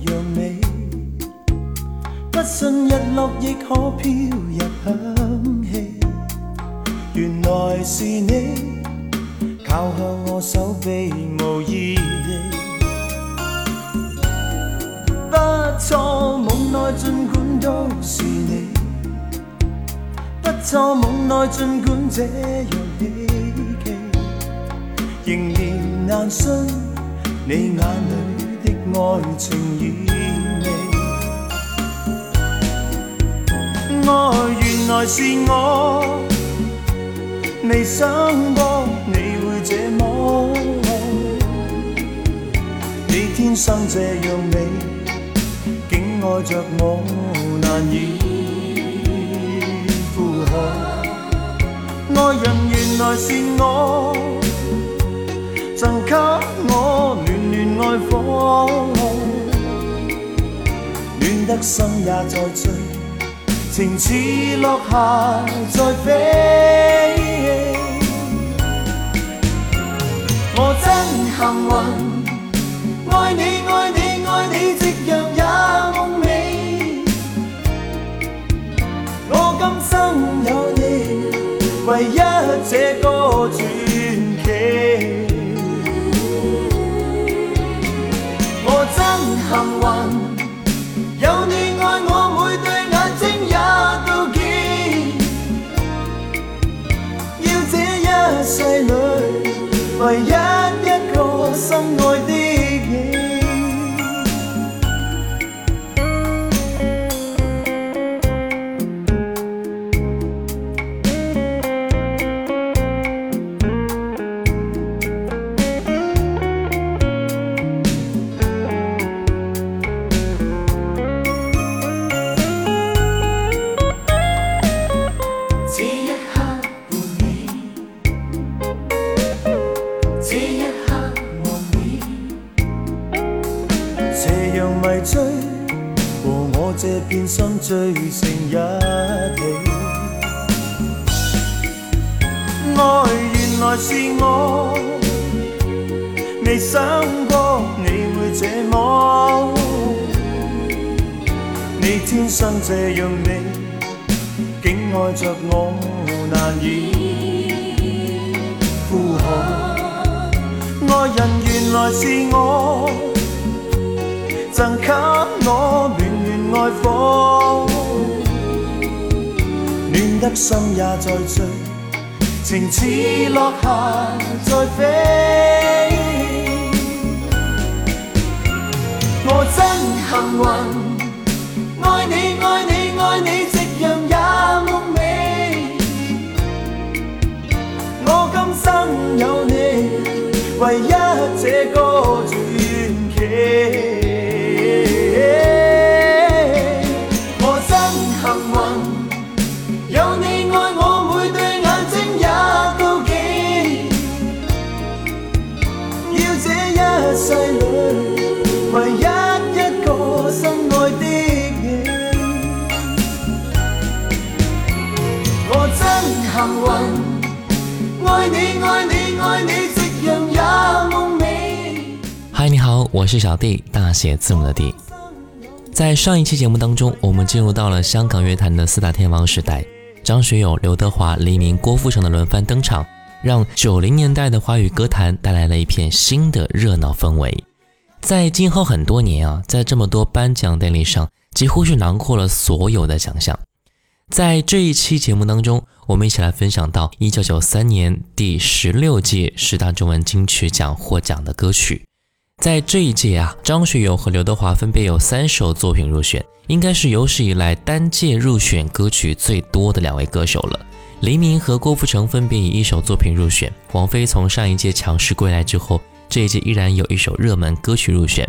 一样美，不信日落亦可飘逸香气。原来是你靠向我手臂，无意地。不错，梦内尽管都是你。不错，梦内尽管这样希奇，仍然难信你眼里。爱情意味，爱原来是我，未想过你会这么，你天生这样美，竟爱着我难以负荷。爱人原来是我，赠给我。暖。爱火恋得心也在醉，情似落霞在飞。我真幸运，爱你爱你爱你，夕阳也梦美。我今生有你，唯一这个。心也在醉，情似落霞在飞。我真幸运，爱你爱你爱你，夕阳也梦美。我今生有你，唯一这个传奇。幸你你你，夕也嗨，你好，我是小弟，大写字母的弟。在上一期节目当中，我们进入到了香港乐坛的四大天王时代，张学友、刘德华、黎明、郭富城的轮番登场，让九零年代的华语歌坛带来了一片新的热闹氛围。在今后很多年啊，在这么多颁奖典礼上，几乎是囊括了所有的奖项。在这一期节目当中，我们一起来分享到一九九三年第十六届十大中文金曲奖获奖的歌曲。在这一届啊，张学友和刘德华分别有三首作品入选，应该是有史以来单届入选歌曲最多的两位歌手了。黎明和郭富城分别以一首作品入选。王菲从上一届强势归来之后，这一届依然有一首热门歌曲入选。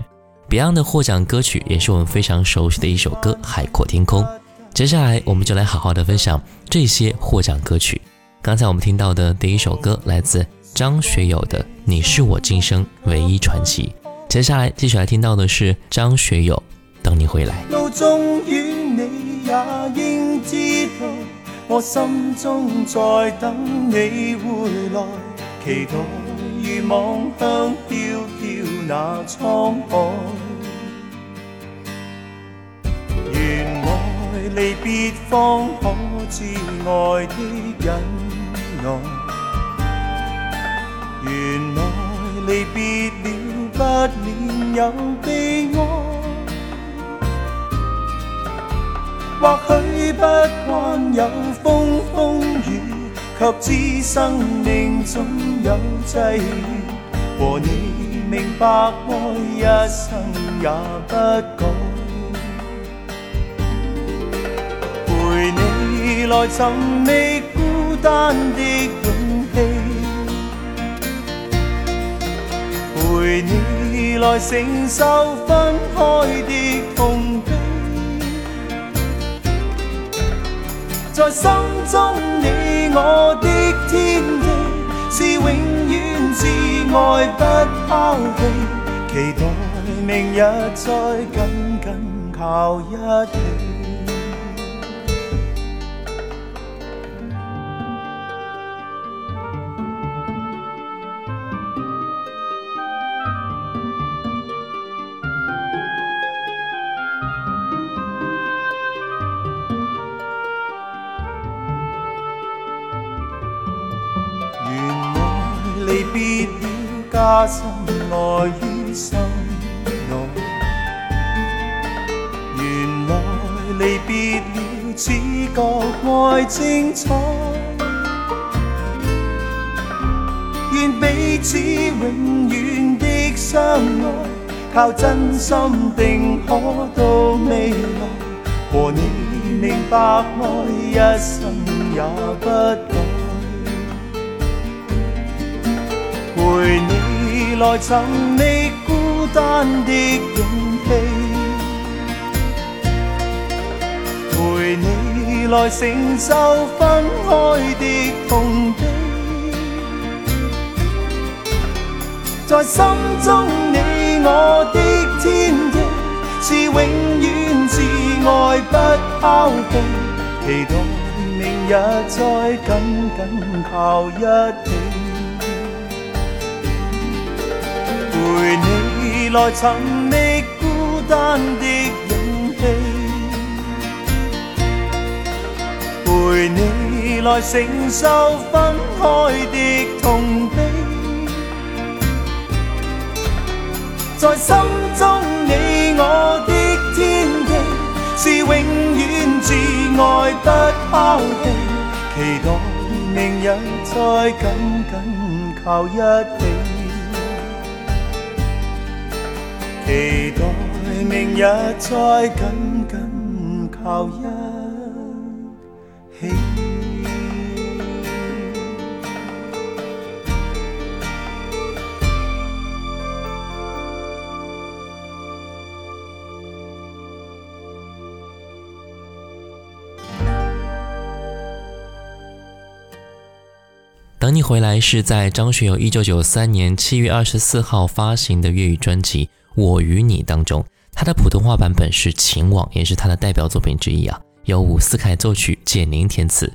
Beyond 的获奖歌曲也是我们非常熟悉的一首歌《海阔天空》。接下来我们就来好好的分享这些获奖歌曲。刚才我们听到的第一首歌来自张学友的《你是我今生唯一传奇》，接下来继续来听到的是张学友《等你回来》。路中与你也应知道，我心中在等你回来，期待如望向飘飘那沧海。离别方可知爱的忍耐，原来离别了不免有悲哀。或许不惯有风风雨，却知生命总有际遇。和你明白爱，一生也不改。来寻觅孤单的勇气，陪你来承受分开的痛悲，在心中你我的天地是永远挚爱不抛弃，期待明日再紧紧靠一起。把心爱于心内，原来离别了，只觉爱精彩。愿彼此永远的相爱，靠真心定可到未来。和你明白爱，一生也不。来寻觅孤单的勇气，陪你来承受分开的痛悲，在心中你我的天地是永远挚爱不抛弃，期待明日再紧紧抱一。来寻觅孤单的勇气，陪你来承受分开的痛悲，在心中你我的天地，是永远挚爱不抛弃，期待明日再紧紧靠一起。期待明日再靠一起。等你回来是在张学友一九九三年七月二十四号发行的粤语专辑。我与你当中，他的普通话版本是《情网》，也是他的代表作品之一啊。由伍思凯作曲，简宁填词。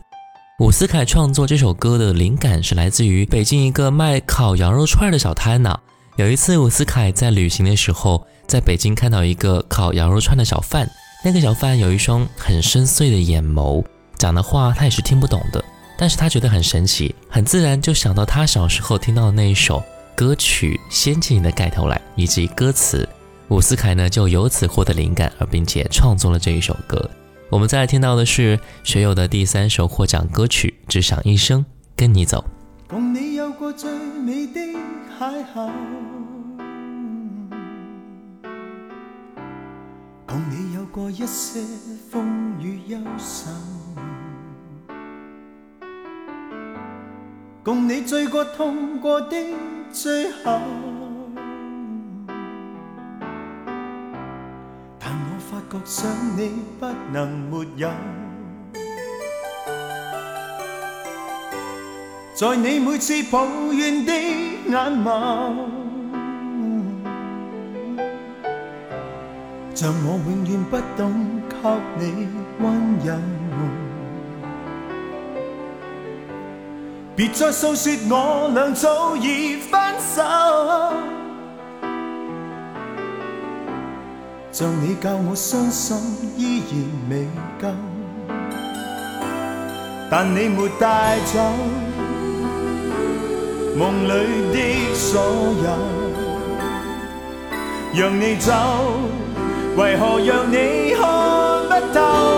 伍思凯创作这首歌的灵感是来自于北京一个卖烤羊肉串的小摊呢。有一次，伍思凯在旅行的时候，在北京看到一个烤羊肉串的小贩，那个小贩有一双很深邃的眼眸，讲的话他也是听不懂的，但是他觉得很神奇，很自然就想到他小时候听到的那一首。歌曲《先境》的盖头来，以及歌词，伍思凯呢就由此获得灵感，而并且创作了这一首歌。我们再来听到的是学友的第三首获奖歌曲《只想一生跟你走》。共你有过最美的邂逅，共你有过一些风雨忧愁，共你醉过痛过的。最后，但我发觉想你不能没有，在你每次抱怨的眼眸，像我永远不懂给你温柔。别再诉说，我俩早已分手。像你教我伤心，依然未够。但你没带走梦里的所有，让你走，为何让你看不透？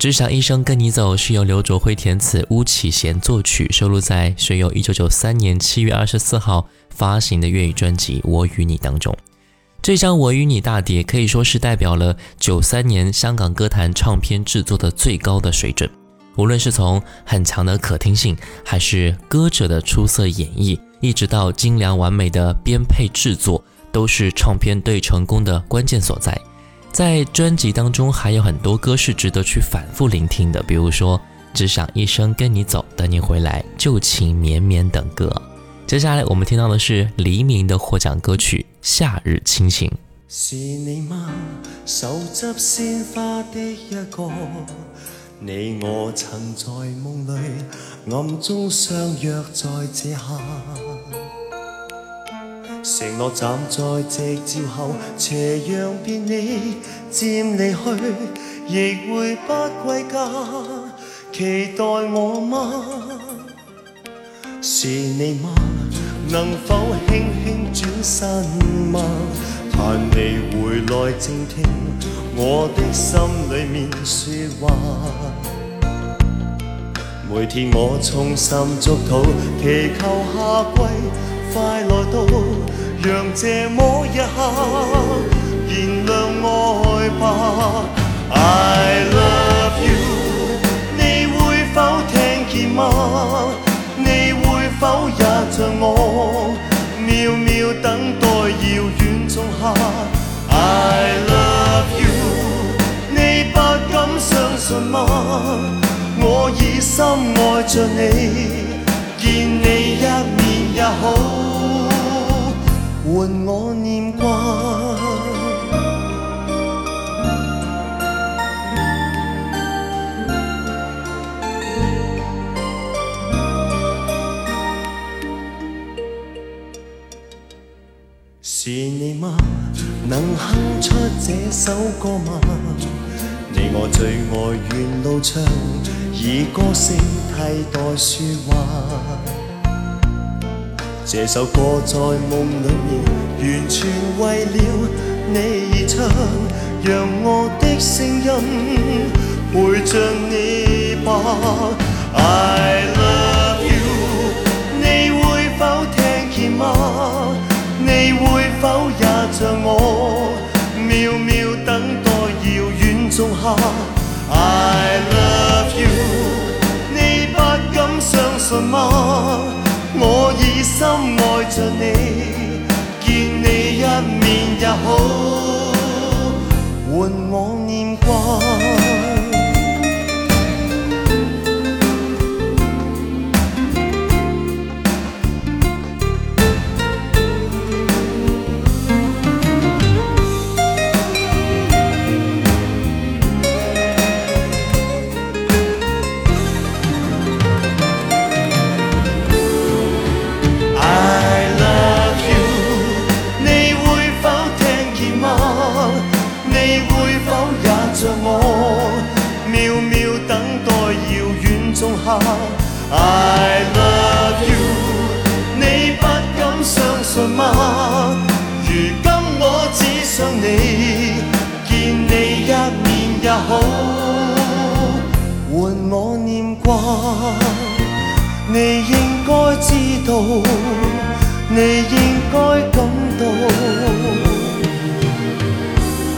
只想一生跟你走，是由刘卓辉填词，巫启贤作曲，收录在水友1993年7月24号发行的粤语专辑《我与你》当中。这张《我与你》大碟可以说是代表了93年香港歌坛唱片制作的最高的水准，无论是从很强的可听性，还是歌者的出色演绎，一直到精良完美的编配制作，都是唱片对成功的关键所在。在专辑当中还有很多歌是值得去反复聆听的，比如说《只想一生跟你走》《等你回来》《旧情绵绵》等歌。接下来我们听到的是黎明的获奖歌曲《夏日亲情》。承诺站在夕照后，斜阳别你渐离去，亦会不归家。期待我吗？是你吗？能否轻轻转身吗？盼你回来静听我的心里面说话。每天我衷心祝祷，祈求下季。快来到，让这么一刻燃亮爱吧。I love you，你会否听见吗？你会否也像我，渺渺等待遥远仲夏？I love you，你不敢相信吗？我已深爱着你，见你一也好，唤我念挂。是你吗？能哼出这首歌吗？你我最爱沿路唱，以歌声替代说话。这首歌在梦里面，完全为了你而唱，让我的声音陪着你吧。I love you，你会否听见吗？你会否也像我，秒秒等待遥远仲夏？I love you，你不敢相信吗？心爱着你，见你一面也好，换我念挂。I love you，你不敢相信吗？如今我只想你，见你一面也好，换我念挂。你应该知道，你应该感到，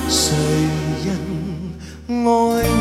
谁人爱？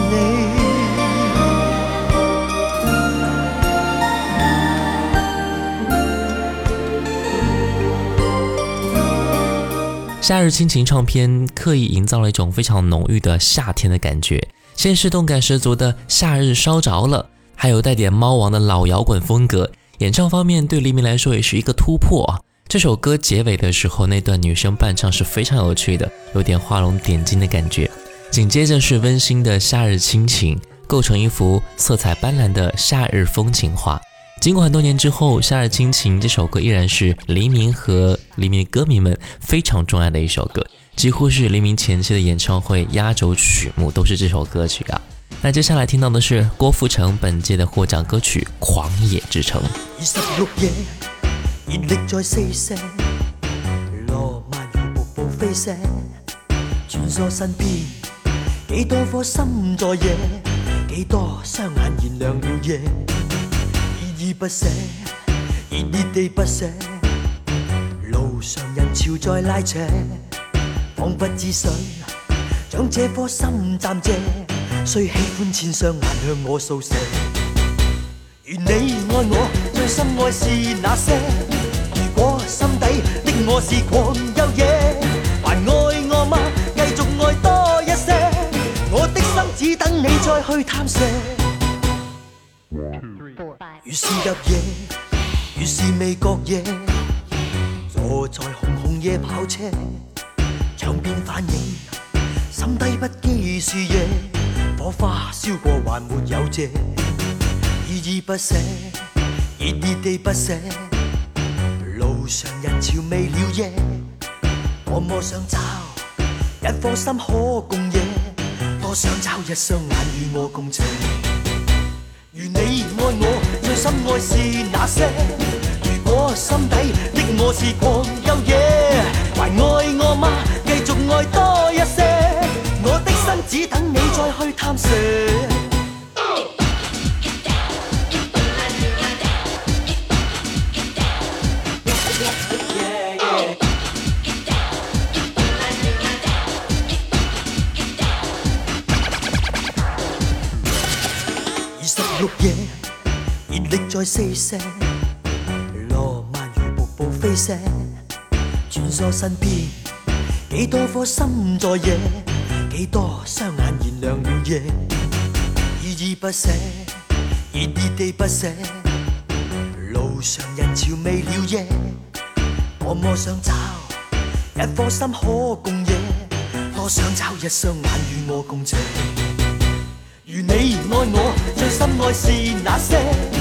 夏日亲情唱片刻意营造了一种非常浓郁的夏天的感觉，先是动感十足的《夏日烧着了》，还有带点猫王的老摇滚风格。演唱方面对黎明来说也是一个突破啊！这首歌结尾的时候那段女声伴唱是非常有趣的，有点画龙点睛的感觉。紧接着是温馨的《夏日亲情》，构成一幅色彩斑斓的夏日风情画。经过很多年之后，《夏日亲情》这首歌依然是黎明和黎明歌迷们非常钟爱的一首歌，几乎是黎明前期的演唱会压轴曲目，都是这首歌曲啊。那接下来听到的是郭富城本届的获奖歌曲《狂野之城》。依不舍，热烈地不舍。路上人潮在拉扯，彷彿之想将这颗心暂借。虽喜欢千双眼向我扫射，愿你爱我最深爱是那些？如果心底的我是狂又野，还爱我吗？继续爱多一些，我的心只等你再去探射。如是入夜，如是未觉夜。坐在红红夜跑车，墙边反映，心底不羁是夜，火花烧过还没有谢，依依不舍，热热地不舍。路上人潮未了夜，多么想找一颗心可共夜，多想找一双眼与我共情，如你爱我。最深爱是那些。如果心底的我是狂又野，还爱我吗？继续爱多一些，我的心只等你再去探射。四射，浪漫如瀑布飞射，穿梭身边，几多颗心在野，几多双眼燃亮了夜，依依不舍，热热地不舍，路上人潮未了夜，多么想找一颗心可共夜，多想找一双眼与我共情，如你爱我，最深爱是那些？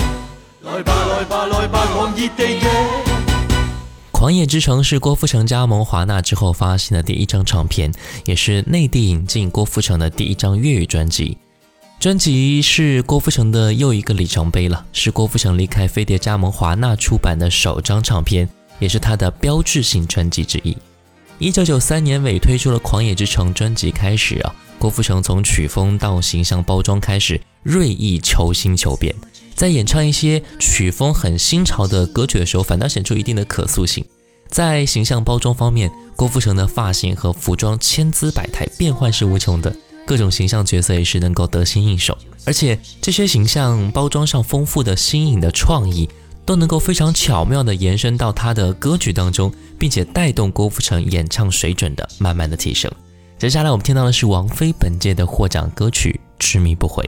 来来来吧吧吧，《狂野之城》是郭富城加盟华纳之后发行的第一张唱片，也是内地引进郭富城的第一张粤语专辑。专辑是郭富城的又一个里程碑了，是郭富城离开飞碟加盟华纳出版的首张唱片，也是他的标志性专辑之一。一九九三年尾推出了《狂野之城》专辑开始啊，郭富城从曲风到形象包装开始锐意求新求变。在演唱一些曲风很新潮的歌曲的时候，反倒显出一定的可塑性。在形象包装方面，郭富城的发型和服装千姿百态，变换是无穷的，各种形象角色也是能够得心应手。而且这些形象包装上丰富的、新颖的创意，都能够非常巧妙地延伸到他的歌曲当中，并且带动郭富城演唱水准的慢慢的提升。接下来我们听到的是王菲本届的获奖歌曲《执迷不悔》。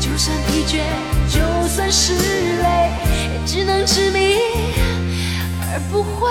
就算疲倦，就算是累，也只能执迷而不悔。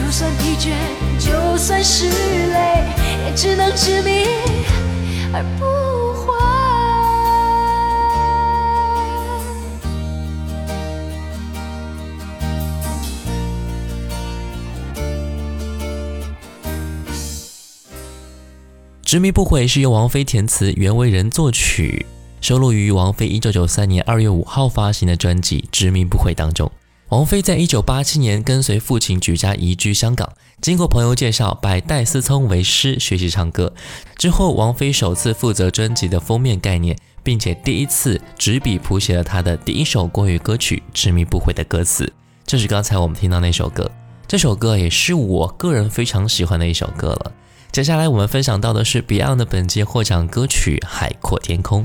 就就算算疲倦，是累，也只能《执迷不悔》是由王菲填词，袁惟仁作曲，收录于王菲一九九三年二月五号发行的专辑《执迷不悔》当中。王菲在一九八七年跟随父亲举家移居香港，经过朋友介绍，拜戴思聪为师学习唱歌。之后，王菲首次负责专辑的封面概念，并且第一次执笔谱写了她的第一首国语歌曲《执迷不悔》的歌词，就是刚才我们听到那首歌。这首歌也是我个人非常喜欢的一首歌了。接下来我们分享到的是 Beyond 的本届获奖歌曲《海阔天空》。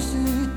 消失。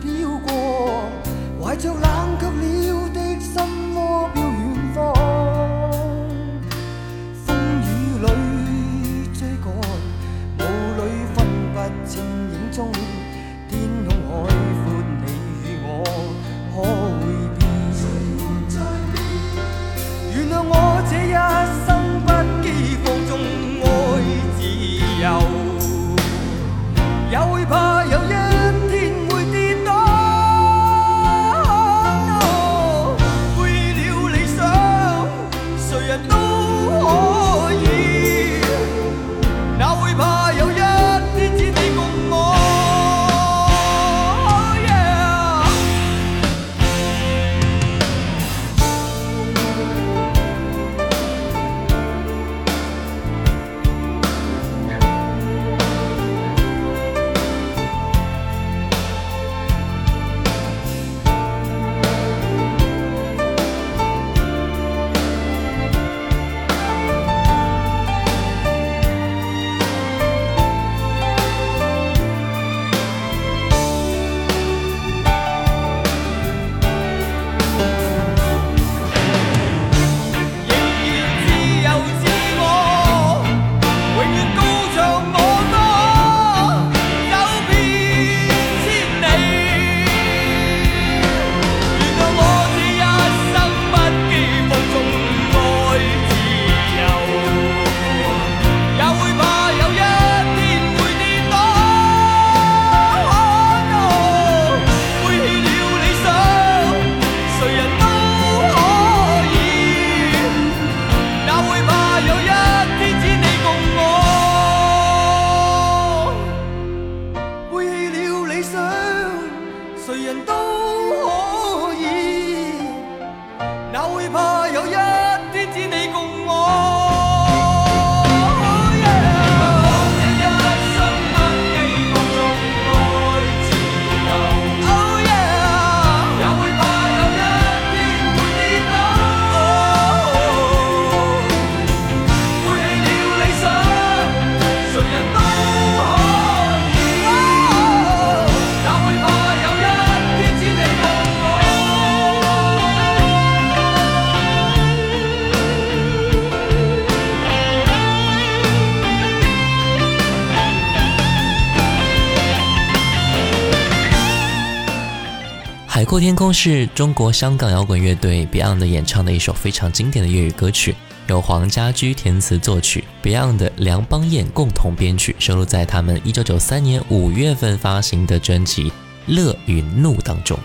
《破天空》是中国香港摇滚乐队 Beyond 演唱的一首非常经典的粤语歌曲，由黄家驹填词作曲，Beyond 梁邦彦共同编曲，收录在他们1993年5月份发行的专辑《乐与怒》当中。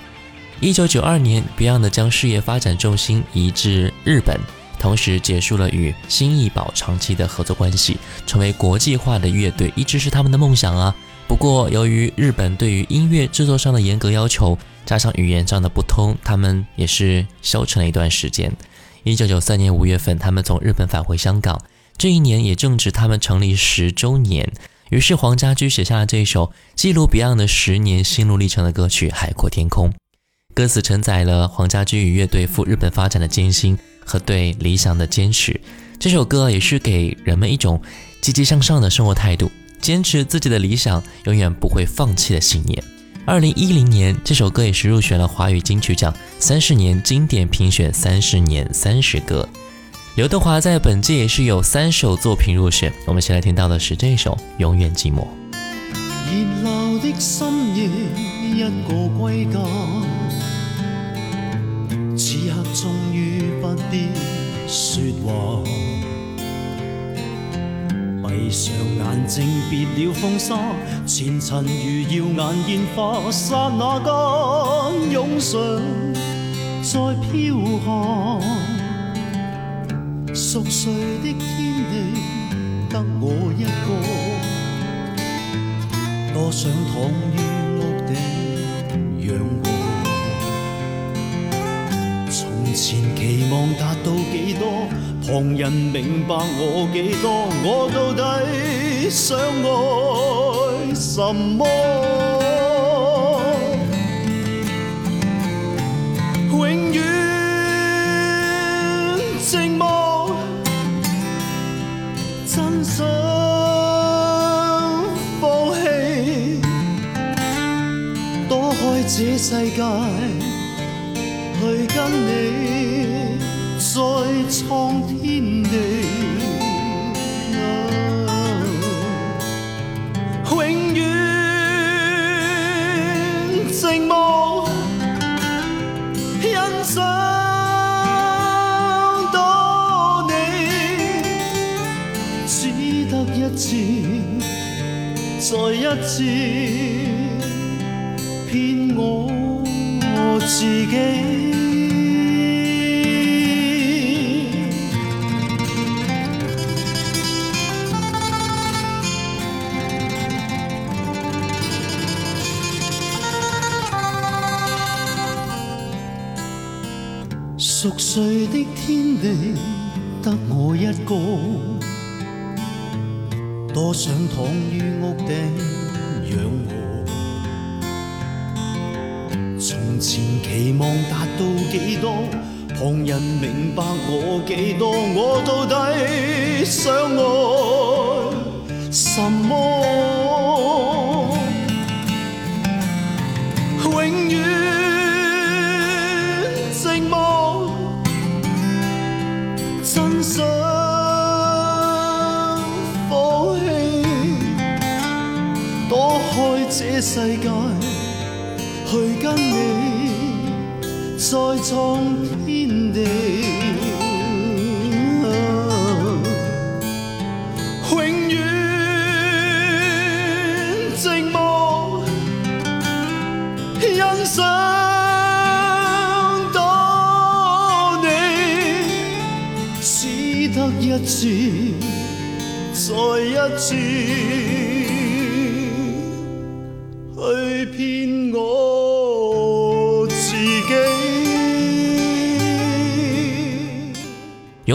1992年，Beyond 将事业发展重心移至日本，同时结束了与新艺宝长期的合作关系，成为国际化的乐队一直是他们的梦想啊。不过，由于日本对于音乐制作上的严格要求。加上语言上的不通，他们也是消沉了一段时间。一九九三年五月份，他们从日本返回香港，这一年也正值他们成立十周年。于是黄家驹写下了这首记录 Beyond 的十年心路历程的歌曲《海阔天空》。歌词承载了黄家驹与乐队赴日本发展的艰辛和对理想的坚持。这首歌也是给人们一种积极向上的生活态度，坚持自己的理想，永远不会放弃的信念。二零一零年，这首歌也是入选了华语金曲奖三十年经典评选三十年三十歌。刘德华在本届也是有三首作品入选。我们先来听到的是这首《永远寂寞》。的家，闭上眼睛，别了风沙，前尘如耀眼烟花，刹那间涌上，再飘下。熟睡的天地，得我一个，多想躺于屋顶，阳光。前期望达到几多，旁人明白我几多，我到底想爱什么？永远寂寞，真想放弃，躲开这世界。去跟你再创天地，永远寂寞，欣赏到你，只得一次，再一次骗我自己。躺于屋顶仰望，从前期望达到几多，旁人明白我几多，我到底想爱什么？I go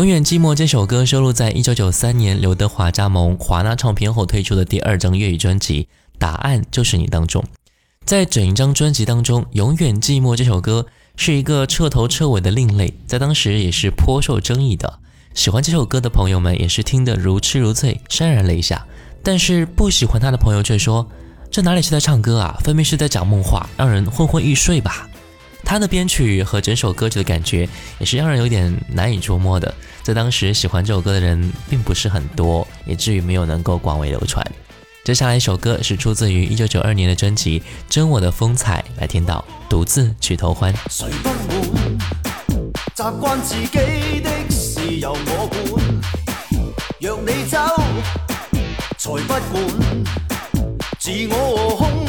《永远寂寞》这首歌收录在1993年刘德华加盟华纳唱片后推出的第二张粤语专辑《答案就是你》当中。在整一张专辑当中，《永远寂寞》这首歌是一个彻头彻尾的另类，在当时也是颇受争议的。喜欢这首歌的朋友们也是听得如痴如醉、潸然泪下，但是不喜欢他的朋友却说：“这哪里是在唱歌啊，分明是在讲梦话，让人昏昏欲睡吧。”他的编曲和整首歌曲的感觉也是让人有点难以捉摸的。在当时喜欢这首歌的人并不是很多，以至于没有能够广为流传。接下来一首歌是出自于一九九二年的专辑《真我的风采》，来听到独自去偷欢。习惯自自己的事由我我管，你你走，才不不空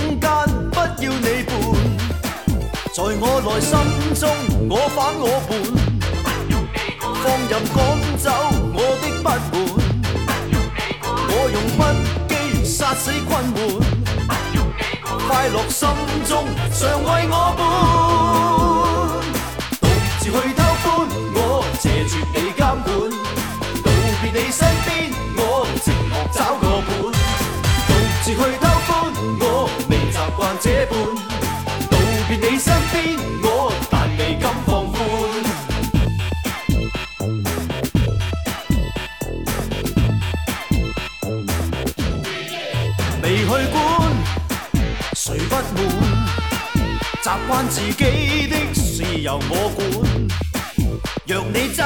间要在我内心中，我反我叛，放任赶走我的不满。我用不羁杀死困闷，快乐心中常为我伴。独自去偷欢，我谢绝你监管。道别你身边，我寂寞找个伴。独自去偷欢，我未习惯这般。我但未敢放寬，未去管谁不满，习惯自己的事由我管。若你走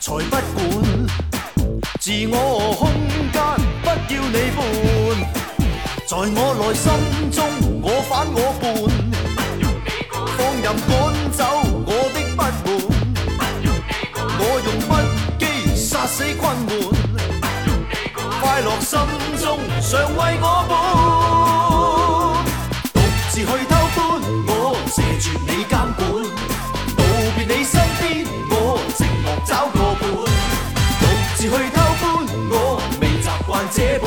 才不管，自我空间不要你伴，在我内心中我反我伴。赶走我的不满，我用不羁杀死困闷，快乐心中常为我伴，独自去偷欢，我谢绝你监管。道别你身边，我寂寞找个伴，独自去偷欢，我未习惯这伴。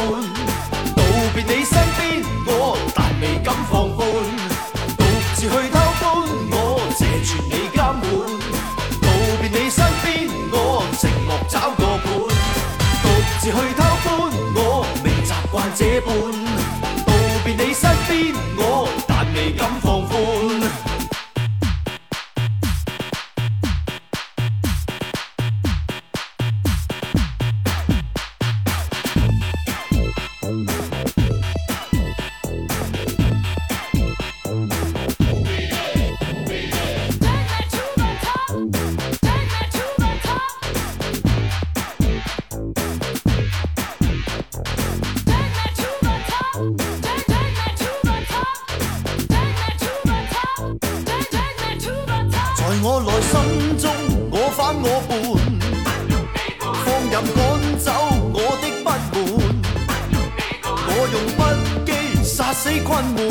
死困闷，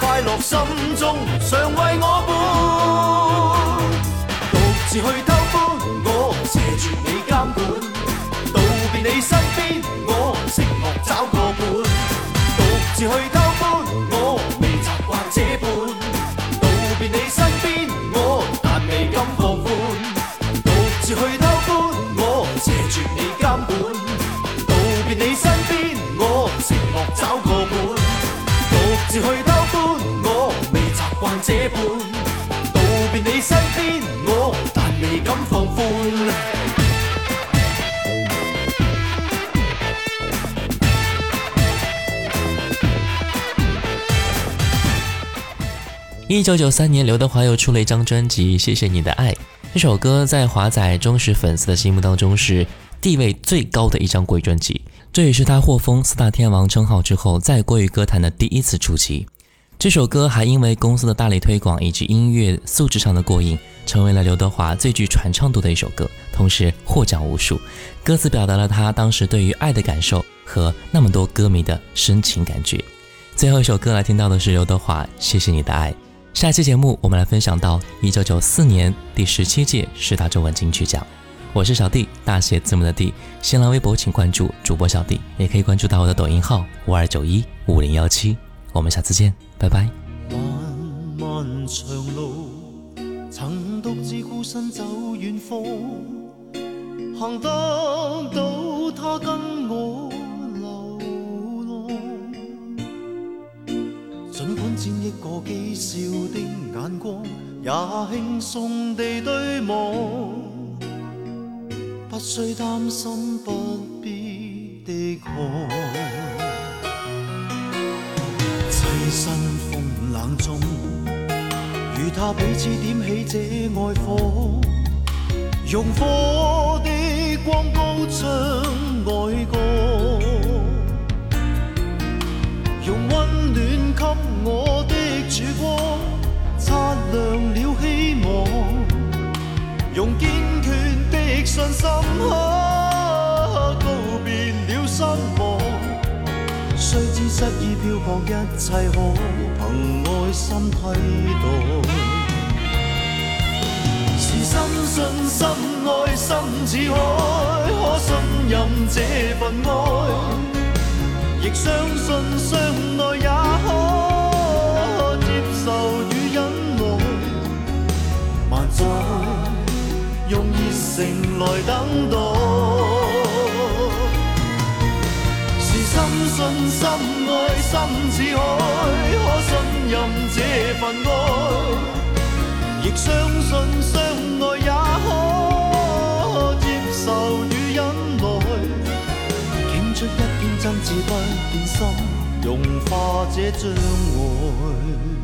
快乐心中常为我伴。独自去偷欢，我斜著你监管。道别你身边，我寂寞找个伴。独自去偷。一九九三年，刘德华又出了一张专辑《谢谢你的爱》。这首歌在华仔忠实粉丝的心目当中是地位最高的一张国语专辑。这也是他获封四大天王称号之后在国语歌坛的第一次出击。这首歌还因为公司的大力推广以及音乐素质上的过硬，成为了刘德华最具传唱度的一首歌，同时获奖无数。歌词表达了他当时对于爱的感受和那么多歌迷的深情感觉。最后一首歌来听到的是刘德华《谢谢你的爱》。下期节目，我们来分享到一九九四年第十七届十大中文金曲奖。我是小弟，大写字母的 D。新浪微博请关注主播小弟，也可以关注到我的抖音号五二九一五零幺七。我们下次见，拜拜。漫漫长路，曾独自孤身走远方，千一个讥笑的眼光，也轻松地对望，不需担心不必的抗。栖身风冷中，与他彼此点起这爱火，用火的光高唱。我的主光，擦亮了希望。用坚决的信心，啊，告别了失望。虽知失意漂泊，一切可凭爱心替代。是深信心，爱心似海，可信任这份爱，亦相信相爱也可。情来等待，是深信、深爱、深似海，可信任这份爱，亦相信相爱也可接受与忍耐，倾出一片真挚不变心，融化这障碍。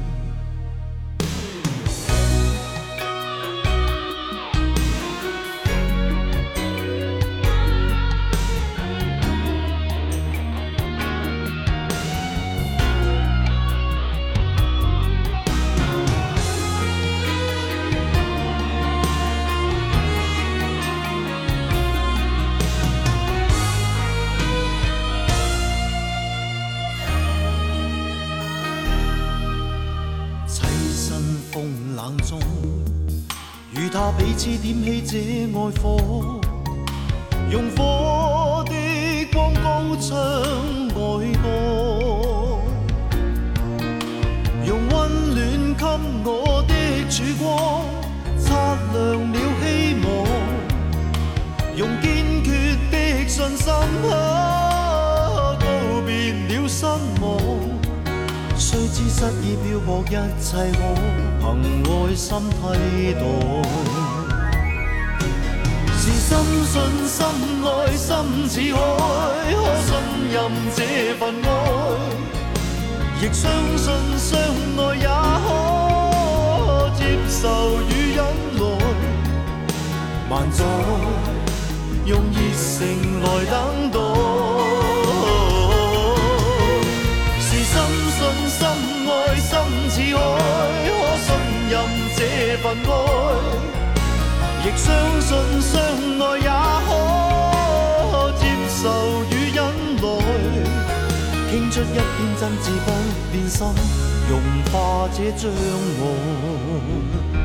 次点起这爱火，用火的光高唱爱歌，用温暖给我的曙光，擦亮了希望。用坚决的信心，啊，告别了失望。虽知失意漂泊，一切可凭爱心替代。深信、深爱、深似海，可信任这份爱，亦相信相爱也可接受与忍耐。万载用热诚来等待，是深信、深爱、深似海，可信任这份爱。亦相信相爱也可接受与忍耐，倾出一片真挚不变心，融化这障碍。